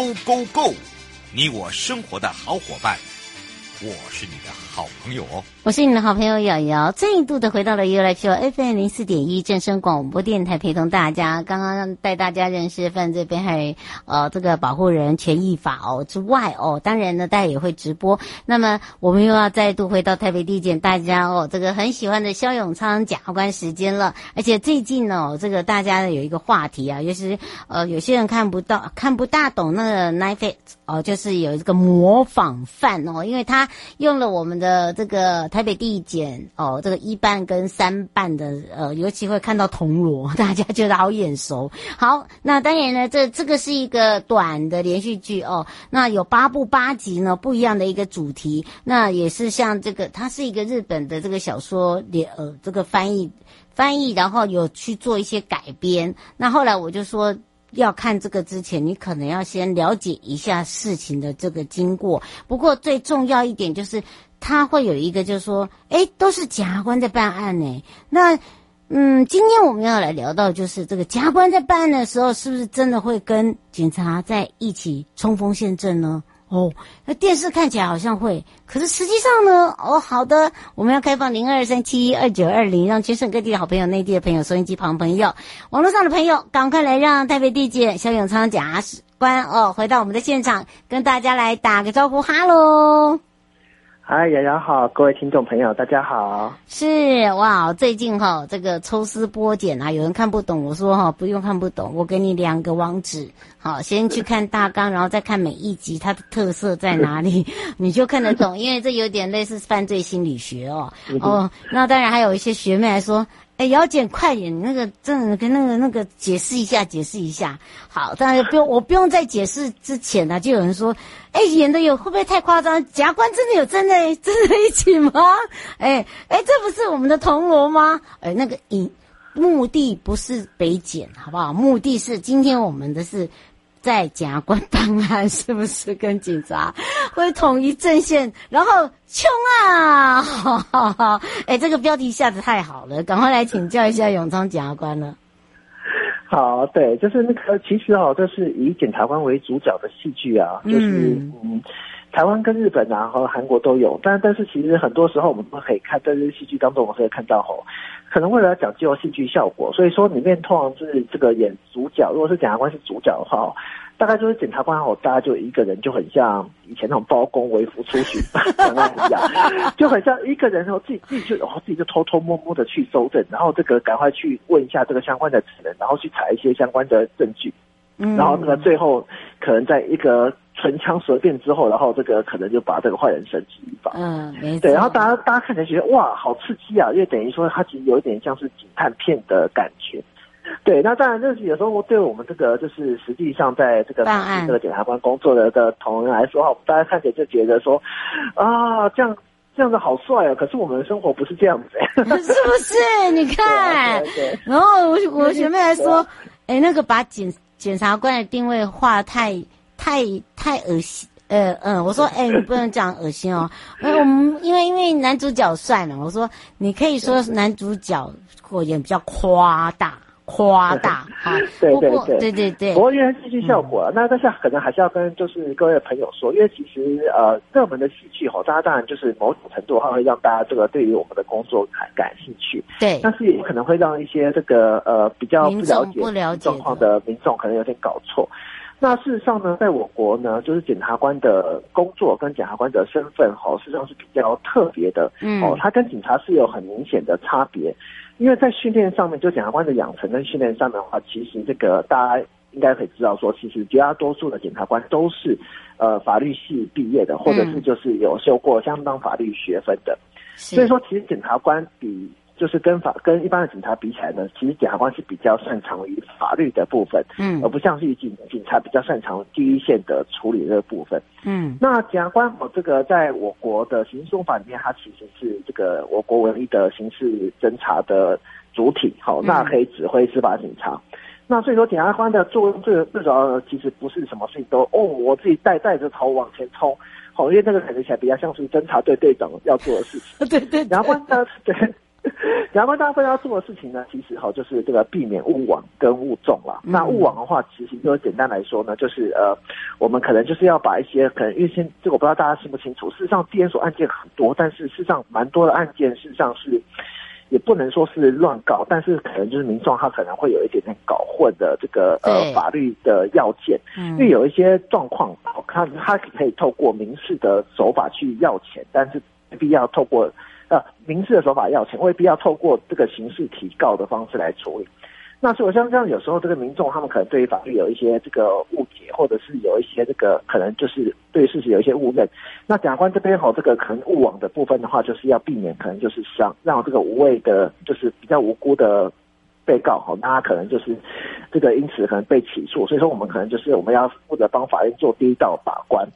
Go Go Go！你我生活的好伙伴，我是你的好朋友哦。我是你的好朋友瑶瑶，再度的回到了 U 来 P O FM 零四点一正声广播电台，陪同大家。刚刚带大家认识犯罪被害呃这个保护人权益法哦之外哦，当然呢，大家也会直播。那么我们又要再度回到台北地检，大家哦这个很喜欢的萧永昌检察官时间了。而且最近呢，这个大家有一个话题啊，就是呃有些人看不到、看不大懂那个 Netflix 哦，就是有一个模仿犯哦，因为他用了我们的这个。台北地检哦，这个一办跟三办的呃，尤其会看到铜锣，大家觉得好眼熟。好，那当然呢，这这个是一个短的连续剧哦，那有八部八集呢，不一样的一个主题。那也是像这个，它是一个日本的这个小说连呃，这个翻译翻译，然后有去做一些改编。那后来我就说，要看这个之前，你可能要先了解一下事情的这个经过。不过最重要一点就是。他会有一个，就是说，哎，都是检察官在办案呢。那，嗯，今天我们要来聊到，就是这个检察官在办案的时候，是不是真的会跟警察在一起冲锋陷阵呢？哦，那电视看起来好像会，可是实际上呢？哦，好的，我们要开放零二三七二九二零，让全省各地的好朋友、内地的朋友、收音机旁朋友、网络上的朋友，赶快来让台北地检肖永昌检察官哦，回到我们的现场，跟大家来打个招呼，哈喽。嗨，瑶瑶好，各位听众朋友，大家好。是哇，最近哈，这个抽丝剥茧啊，有人看不懂，我说哈，不用看不懂，我给你两个网址，好，先去看大纲，然后再看每一集它的特色在哪里，你就看得懂，因为这有点类似犯罪心理学哦。哦，那当然还有一些学妹来说。哎，姚姐，快点！那个真的跟那个那个解释一下，解释一下。好，当然不用，我不用在解释之前呢，就有人说，哎，演的有会不会太夸张？检察官真的有站在 站在一起吗？哎哎，这不是我们的铜锣吗？哎，那个影目的不是北检，好不好？目的是今天我们的是。在检察官办案，是不是跟警察 会统一阵线，然后冲啊？哎，这个标题下的太好了，赶快来请教一下永昌检察官了。好，对，就是那个，其实哦，这是以检察官为主角的戏剧啊，就是嗯，嗯，台湾跟日本啊和韩国都有，但但是其实很多时候我们都可以看，在这些戏剧当中，我们可以看到吼。可能为了讲究戏剧效果，所以说里面通常是这个演主角。如果是检察官是主角的话，大概就是检察官吼，大家就一个人，就很像以前那种包公微服出巡 就很像一个人哦，自己自己就哦自己就偷偷摸摸的去搜证，然后这个赶快去问一下这个相关的人，然后去查一些相关的证据，然后那个最后可能在一个。唇枪舌辩之后，然后这个可能就把这个坏人绳之以法。嗯，没错。对，然后大家大家看起来觉得哇，好刺激啊！因为等于说它其实有一点像是警探片的感觉。对，那当然，就是有时候对我们这个就是实际上在这个这个检察官工作的的同仁来说，哈，大家看起来就觉得说啊，这样这样子好帅啊！可是我们的生活不是这样子，是不是？你看，对对对，然后我我学妹还说，哎，那个把检检察官的定位画太。太太恶心，呃嗯，我说，哎、欸，你不能讲恶心哦，哎我们因为因为男主角帅了，我说你可以说男主角过演比较夸大夸大哈，对对对。对对 对，不过因为戏剧效果，嗯、那但是可能还是要跟就是各位朋友说，因为其实呃热门的戏剧吼，大家当然就是某种程度的话会让大家这个对于我们的工作感感兴趣，对，但是也可能会让一些这个呃比较不了解状况的民众可能有点搞错。那事实上呢，在我国呢，就是检察官的工作跟检察官的身份，哦，事实上是比较特别的，嗯，哦，他跟警察是有很明显的差别，因为在训练上面，就检察官的养成跟训练上面的话，其实这个大家应该可以知道说，其实绝大多数的检察官都是呃法律系毕业的，或者是就是有修过相当法律学分的，所以说其实检察官比就是跟法跟一般的警察比起来呢，其实检察官是比较擅长于法律的部分，嗯，而不像是警警察比较擅长第一线的处理这个部分，嗯。那检察官哦，这个在我国的刑事诉讼法里面，它其实是这个我国唯一的刑事侦查的主体，好，那可以指挥司法警察。嗯那所以说，检察官的作用最最主要的，其实不是什么事情都哦，我自己带带着头往前冲，好，因为那个感觉起来比较像是侦查队队长要做的事情。对对，检察官呢，对，检察官大部分要做的事情呢，其实哈就是这个避免误网跟误中了。那误网的话，其实就简单来说呢，就是呃，我们可能就是要把一些可能因为先这个我不知道大家清不清楚，事实上，地检署案件很多，但是事实上蛮多的案件事实上是。也不能说是乱告，但是可能就是民众他可能会有一点点搞混的这个呃法律的要件，嗯，因为有一些状况，他他可以透过民事的手法去要钱，但是没必要透过呃民事的手法要钱，未必要透过这个刑事提告的方式来处理。那所以我像这样，有时候这个民众他们可能对于法律有一些这个误解，或者是有一些这个可能就是对事实有一些误认。那检察官这边吼，这个可能误网的部分的话，就是要避免可能就是让让这个无谓的，就是比较无辜的被告吼，那他可能就是这个因此可能被起诉。所以说我们可能就是我们要负责帮法院做第一道把关。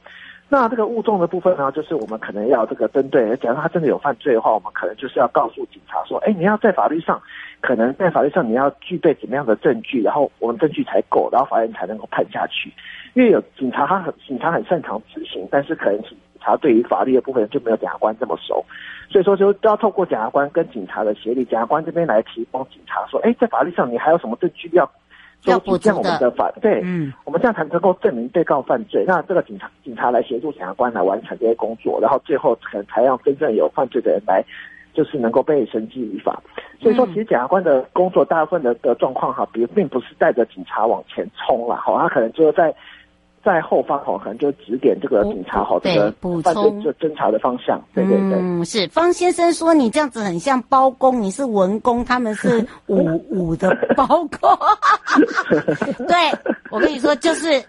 那这个物证的部分呢，就是我们可能要这个针对，假如他真的有犯罪的话，我们可能就是要告诉警察说，哎，你要在法律上，可能在法律上你要具备怎么样的证据，然后我们证据才够，然后法院才能够判下去。因为有警察，他很警察很擅长执行，但是可能警察对于法律的部分就没有检察官这么熟，所以说就都要透过检察官跟警察的协力，检察官这边来提供警察说，哎，在法律上你还有什么证据要？要补这样我们的法对，嗯，我们这样才能够证明被告犯罪。那这个警察警察来协助检察官来完成这些工作，然后最后可能才让真正有犯罪的人来，就是能够被绳之以法。所以说，其实检察官的工作大部分的的状况哈，比并不是带着警察往前冲了，好，他可能就是在。在后方哦，可能就指点这个警察好，这个犯罪就侦查的方向。对对对，嗯，是方先生说你这样子很像包公，你是文公，他们是 武武的包公。对，我跟你说，就是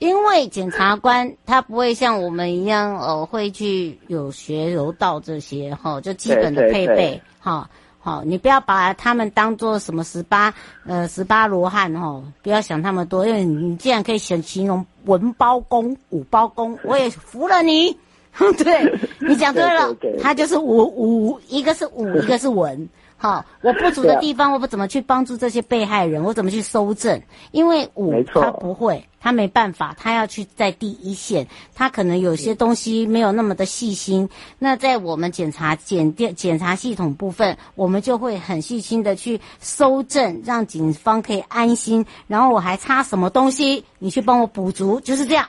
因为检察官他不会像我们一样哦，会去有学柔道这些哈，就基本的配备哈。好，你不要把他们当做什么十八呃十八罗汉哦，不要想那么多，因为你既然可以选形容文包公、武包公，我也服了你。对，你讲对了，他就是武武，一个是武，一个是文。好，我不足的地方，我不怎么去帮助这些被害人，我怎么去搜证？因为五他不会，他没办法，他要去在第一线，他可能有些东西没有那么的细心。那在我们检查检电检查系统部分，我们就会很细心的去搜证，让警方可以安心。然后我还差什么东西，你去帮我补足，就是这样，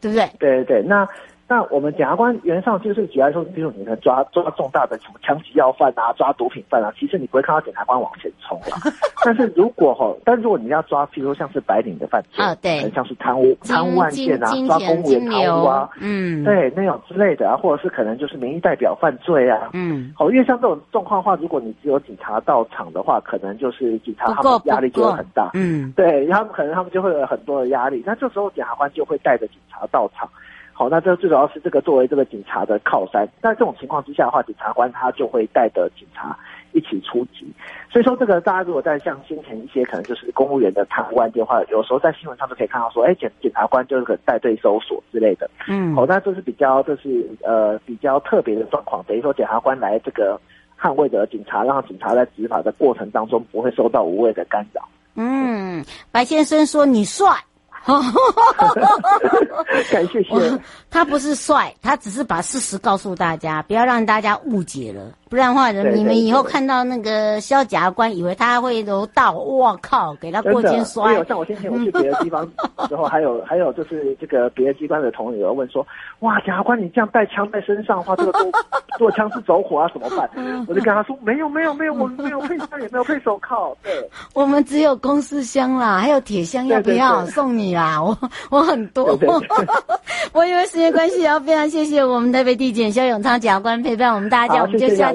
对不对？对对对，那。那我们检察官原上就是主要说，比如说你在抓抓重大的什么枪击要犯啊，抓毒品犯啊，其实你不会看到检察官往前冲啊。但是如果哈，但如果你要抓，譬如说像是白领的犯罪，啊对，像是贪污贪污案件啊，抓公务员贪污啊，嗯，对，那种之类的啊，或者是可能就是民意代表犯罪啊，嗯，好，因为像这种状况的话，如果你只有警察到场的话，可能就是警察他们压力就会很大，嗯，对，他们可能他们就会有很多的压力，那这时候检察官就会带着警察到场。好，那这最主要是这个作为这个警察的靠山。那这种情况之下的话，检察官他就会带着警察一起出击。所以说，这个大家如果在像先前一些可能就是公务员的贪污案件的话，有时候在新闻上都可以看到说，哎，检检察官就是个带队搜索之类的。嗯，好，那这是比较这是呃比较特别的状况，等于说检察官来这个捍卫着警察，让警察在执法的过程当中不会受到无谓的干扰。嗯，白先生说你帅。感谢谢。他不是帅，他只是把事实告诉大家，不要让大家误解了。不然的话，人你们以后看到那个萧检察官，以为他会柔道，我靠，给他过肩摔。有像我先前我去别的地方 之后，还有还有就是这个别的机关的同仁有问说，哇，检察官你这样带枪在身上的话，这个都做枪是走火啊，怎么办？我就跟他说，没有没有没有，我们没有配枪，也没有配手铐。对，我们只有公事箱啦，还有铁箱，要不要送你啦？我我很多，我因为时间关系，要非常谢谢我们台北地检肖永昌检察官陪伴我们大家，我们就下。